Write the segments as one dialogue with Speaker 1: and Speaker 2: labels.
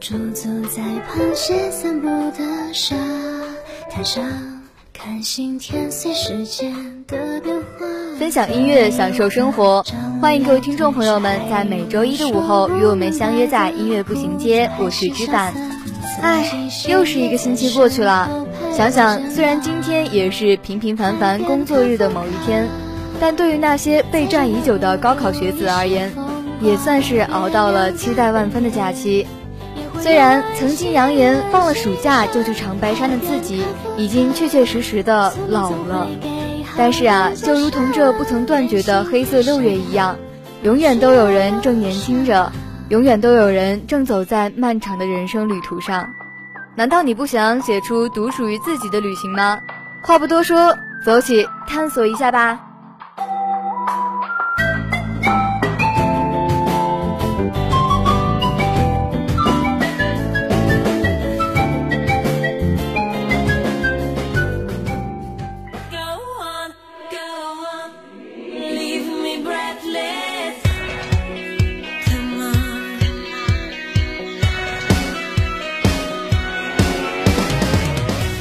Speaker 1: 驻足在螃蟹散步的沙滩上，看星天随时间的变化。
Speaker 2: 分享音乐，享受生活。欢迎各位听众朋友们在每周一的午后与我们相约在音乐步行街。我是知凡。唉，又是一个星期过去了。想想，虽然今天也是平平凡凡工作日的某一天，但对于那些备战已久的高考学子而言，也算是熬到了期待万分的假期。虽然曾经扬言放了暑假就去长白山的自己，已经确确实实的老了，但是啊，就如同这不曾断绝的黑色六月一样，永远都有人正年轻着，永远都有人正走在漫长的人生旅途上。难道你不想写出独属于自己的旅行吗？话不多说，走起，探索一下吧。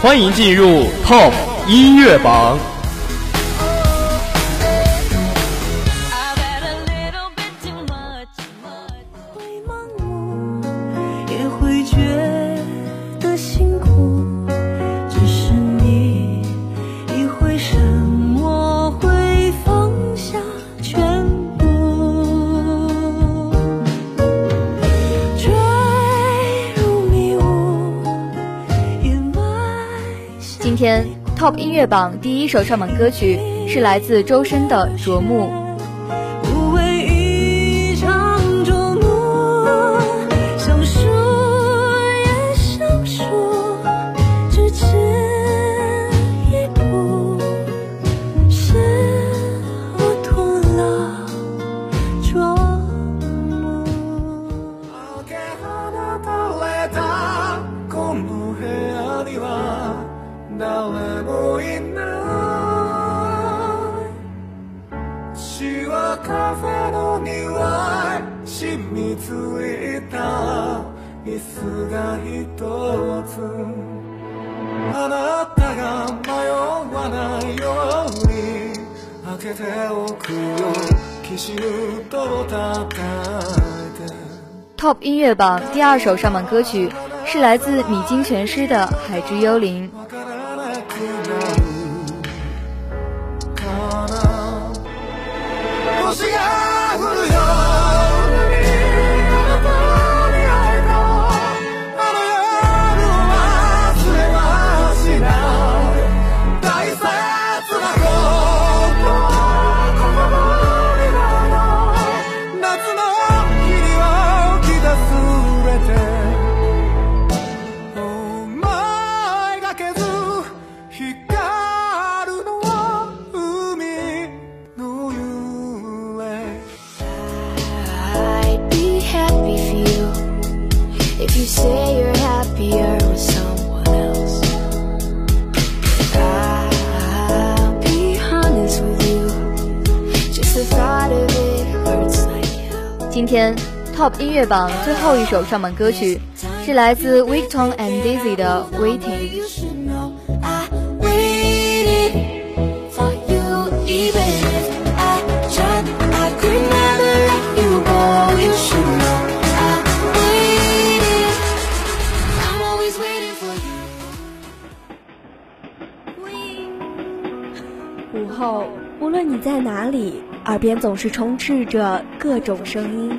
Speaker 3: 欢迎进入 TOP 音乐榜。
Speaker 2: 天 TOP 音乐榜第一首上榜歌曲是来自周深的《啄木》。TOP 音乐榜第二首上榜歌曲是来自米津玄师的《海之幽灵》。Top 音乐榜最后一首上榜歌曲是来自 Victor and Daisy 的 Waiting。
Speaker 4: 午后，无论你在哪里，耳边总是充斥着各种声音。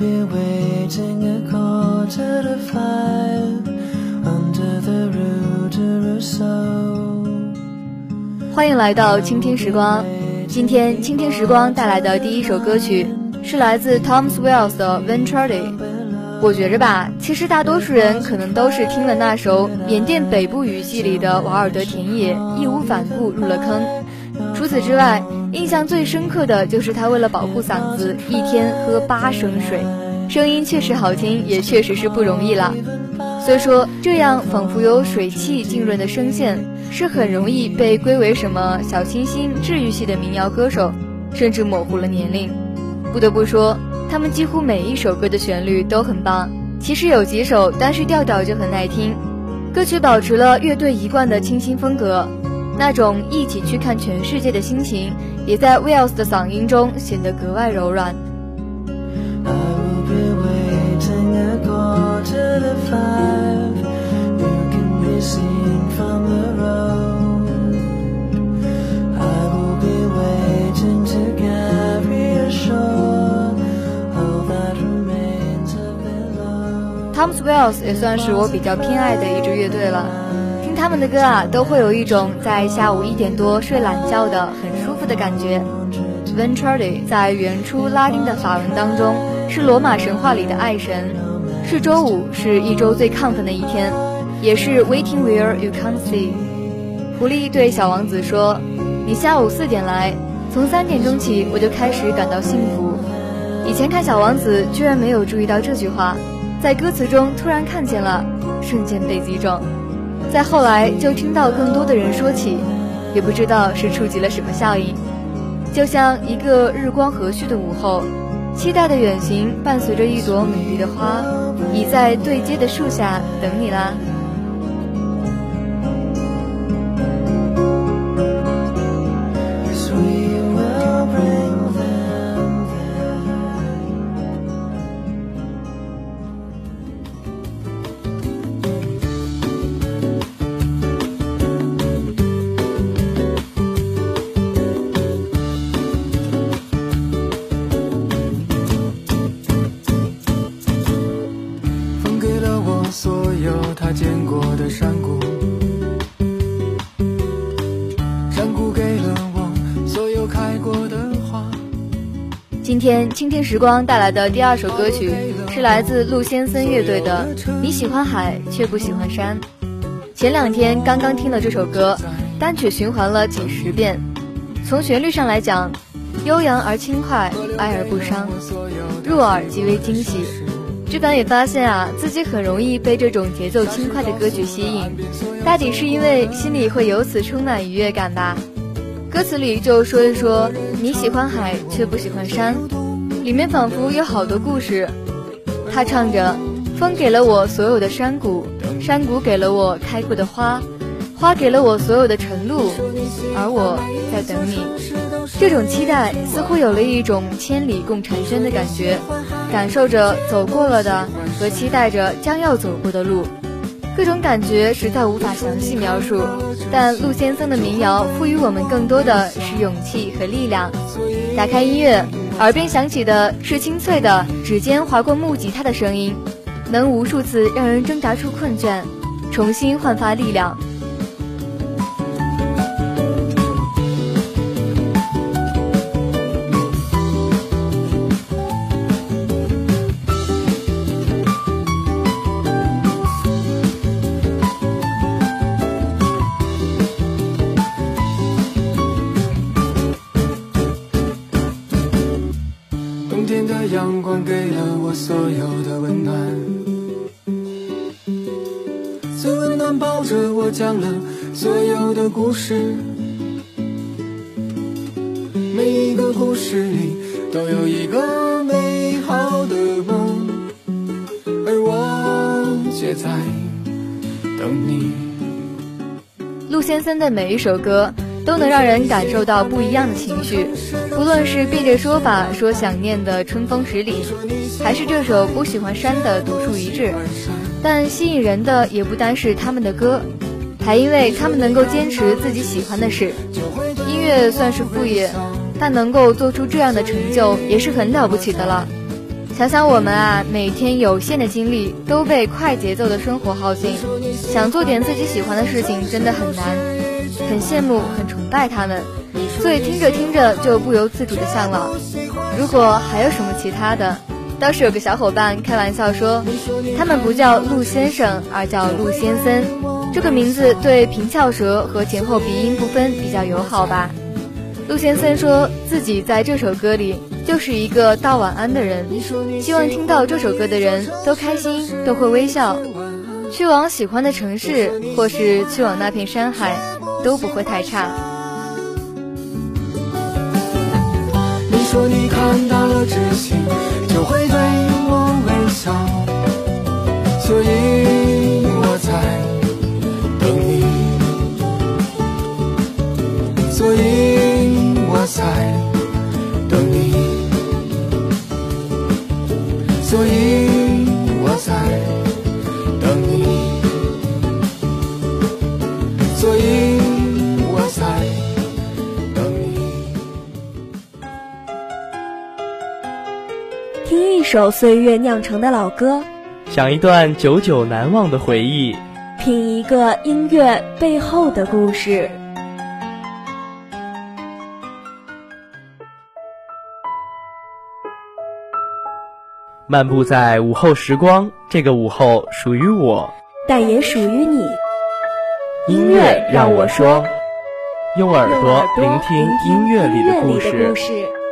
Speaker 2: We waiting a quarter to five under the roof 欢迎来到倾听时光。今天倾听时光带来的第一首歌曲是来自 Tom Swells 的《Venturi》。我觉着吧，其实大多数人可能都是听了那首缅甸北部语系里的瓦尔德田野，义无反顾入了坑。除此之外，印象最深刻的就是他为了保护嗓子，一天喝八升水，声音确实好听，也确实是不容易了。所以说，这样仿佛有水汽浸润的声线，是很容易被归为什么小清新、治愈系的民谣歌手，甚至模糊了年龄。不得不说。他们几乎每一首歌的旋律都很棒，其实有几首单是调调就很耐听。歌曲保持了乐队一贯的清新风格，那种一起去看全世界的心情，也在 Wells 的嗓音中显得格外柔软。Tom Swells 也算是我比较偏爱的一支乐队了，听他们的歌啊，都会有一种在下午一点多睡懒觉的很的感觉。Venturi 在原初拉丁的法文当中是罗马神话里的爱神，是周五是一周最亢奋的一天，也是 Waiting where you can see。狐狸对小王子说：“你下午四点来，从三点钟起我就开始感到幸福。”以前看小王子居然没有注意到这句话。在歌词中突然看见了，瞬间被击中。再后来就听到更多的人说起，也不知道是触及了什么效应。就像一个日光和煦的午后，期待的远行伴随着一朵美丽的花，已在对街的树下等你啦。今天倾听时光带来的第二首歌曲是来自陆先森乐队的《你喜欢海却不喜欢山》。前两天刚刚听了这首歌，单曲循环了几十遍。从旋律上来讲，悠扬而轻快，哀而不伤，入耳极为惊喜。这版也发现啊，自己很容易被这种节奏轻快的歌曲吸引，大抵是因为心里会由此充满愉悦感吧。歌词里就说一说你喜欢海却不喜欢山，里面仿佛有好多故事。他唱着：风给了我所有的山谷，山谷给了我开过的花，花给了我所有的晨露，而我在等你。这种期待似乎有了一种千里共婵娟的感觉，感受着走过了的和期待着将要走过的路。各种感觉实在无法详细描述，但陆先生的民谣赋予我们更多的是勇气和力量。打开音乐，耳边响起的是清脆的指尖划过木吉他的声音，能无数次让人挣扎出困倦，重新焕发力量。
Speaker 5: 故事，每一个故事里都有一个美好的梦，而我却在等你。
Speaker 2: 陆先生的每一首歌。都能让人感受到不一样的情绪，不论是变着说法说想念的春风十里，还是这首不喜欢山的独树一帜，但吸引人的也不单是他们的歌，还因为他们能够坚持自己喜欢的事。音乐算是副业，但能够做出这样的成就也是很了不起的了。想想我们啊，每天有限的精力都被快节奏的生活耗尽，想做点自己喜欢的事情真的很难。很羡慕，很崇拜他们，所以听着听着就不由自主的向往。如果还有什么其他的，倒是有个小伙伴开玩笑说，他们不叫陆先生，而叫陆先森，这个名字对平翘舌和前后鼻音不分比较友好吧。陆先森说自己在这首歌里就是一个道晚安的人，希望听到这首歌的人都开心，都会微笑，去往喜欢的城市，或是去往那片山海。都不会太差。
Speaker 5: 你说你看到了知心，就会对我微笑，所以我在在等你，所以我在等你，所以我在等你。听一。
Speaker 4: 首岁月酿成的老歌，
Speaker 3: 想一段久久难忘的回忆，
Speaker 4: 品一个音乐背后的故事。
Speaker 3: 漫步在午后时光，这个午后属于我，
Speaker 4: 但也属于你。
Speaker 3: 音乐让我说，用耳朵聆听音乐里的故事。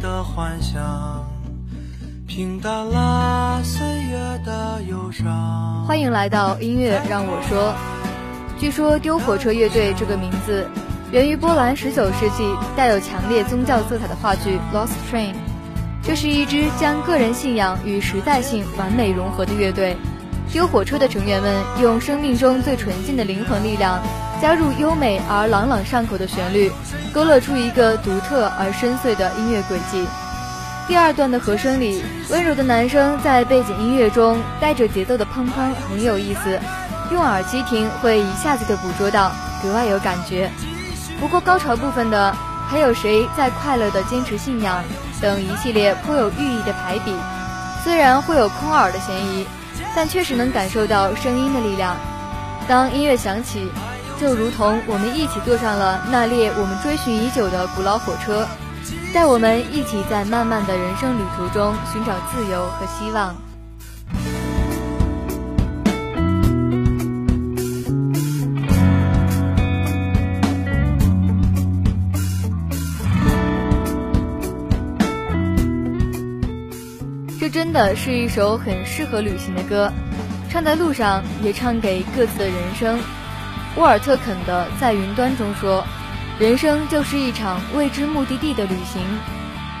Speaker 5: 的幻想平淡了岁月的忧伤。
Speaker 2: 欢迎来到音乐让我说。据说丢火车乐队这个名字源于波兰19世纪带有强烈宗教色彩的话剧《Lost Train》。这是一支将个人信仰与时代性完美融合的乐队。丢火车的成员们用生命中最纯净的灵魂力量，加入优美而朗朗上口的旋律，勾勒出一个独特而深邃的音乐轨迹。第二段的和声里，温柔的男声在背景音乐中带着节奏的砰砰，很有意思。用耳机听会一下子就捕捉到，格外有感觉。不过高潮部分的还有谁在快乐的坚持信仰等一系列颇有寓意的排比，虽然会有空耳的嫌疑。但确实能感受到声音的力量。当音乐响起，就如同我们一起坐上了那列我们追寻已久的古老火车，带我们一起在漫漫的人生旅途中寻找自由和希望。这真的是一首很适合旅行的歌，唱在路上，也唱给各自的人生。沃尔特肯的在云端中说：“人生就是一场未知目的地的旅行，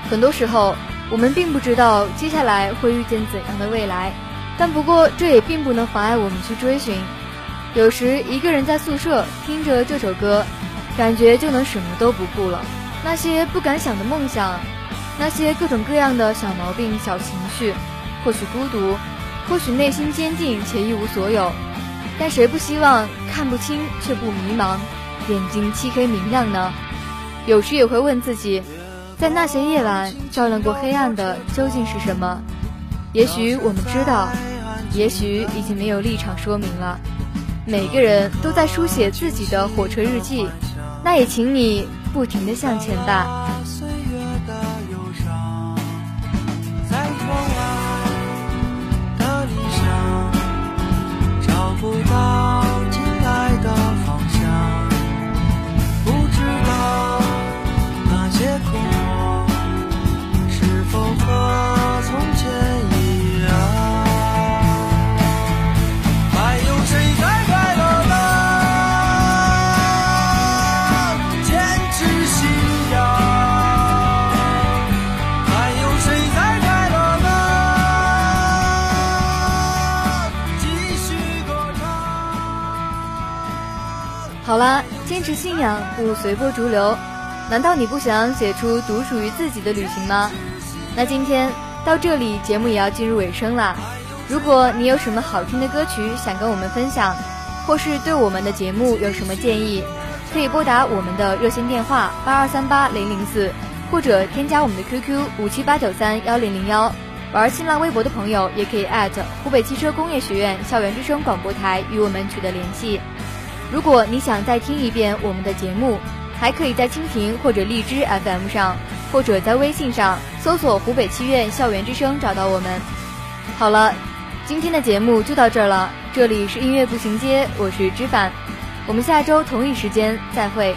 Speaker 2: 很多时候我们并不知道接下来会遇见怎样的未来，但不过这也并不能妨碍我们去追寻。有时一个人在宿舍听着这首歌，感觉就能什么都不顾了。那些不敢想的梦想，那些各种各样的小毛病、小情绪，或许孤独，或许内心坚定且一无所有，但谁不希望看不清却不迷茫？眼睛漆黑明亮呢？有时也会问自己，在那些夜晚照亮过黑暗的究竟是什么？也许我们知道，也许已经没有立场说明了。每个人都在书写自己的火车日记，那也请你不停的向前吧。坚持信仰不随波逐流，难道你不想写出独属于自己的旅行吗？那今天到这里，节目也要进入尾声啦。如果你有什么好听的歌曲想跟我们分享，或是对我们的节目有什么建议，可以拨打我们的热线电话八二三八零零四，或者添加我们的 QQ 五七八九三幺零零幺。玩新浪微博的朋友也可以湖北汽车工业学院校园之声广播台与我们取得联系。如果你想再听一遍我们的节目，还可以在蜻蜓或者荔枝 FM 上，或者在微信上搜索“湖北七院校园之声”找到我们。好了，今天的节目就到这儿了。这里是音乐步行街，我是知凡，我们下周同一时间再会。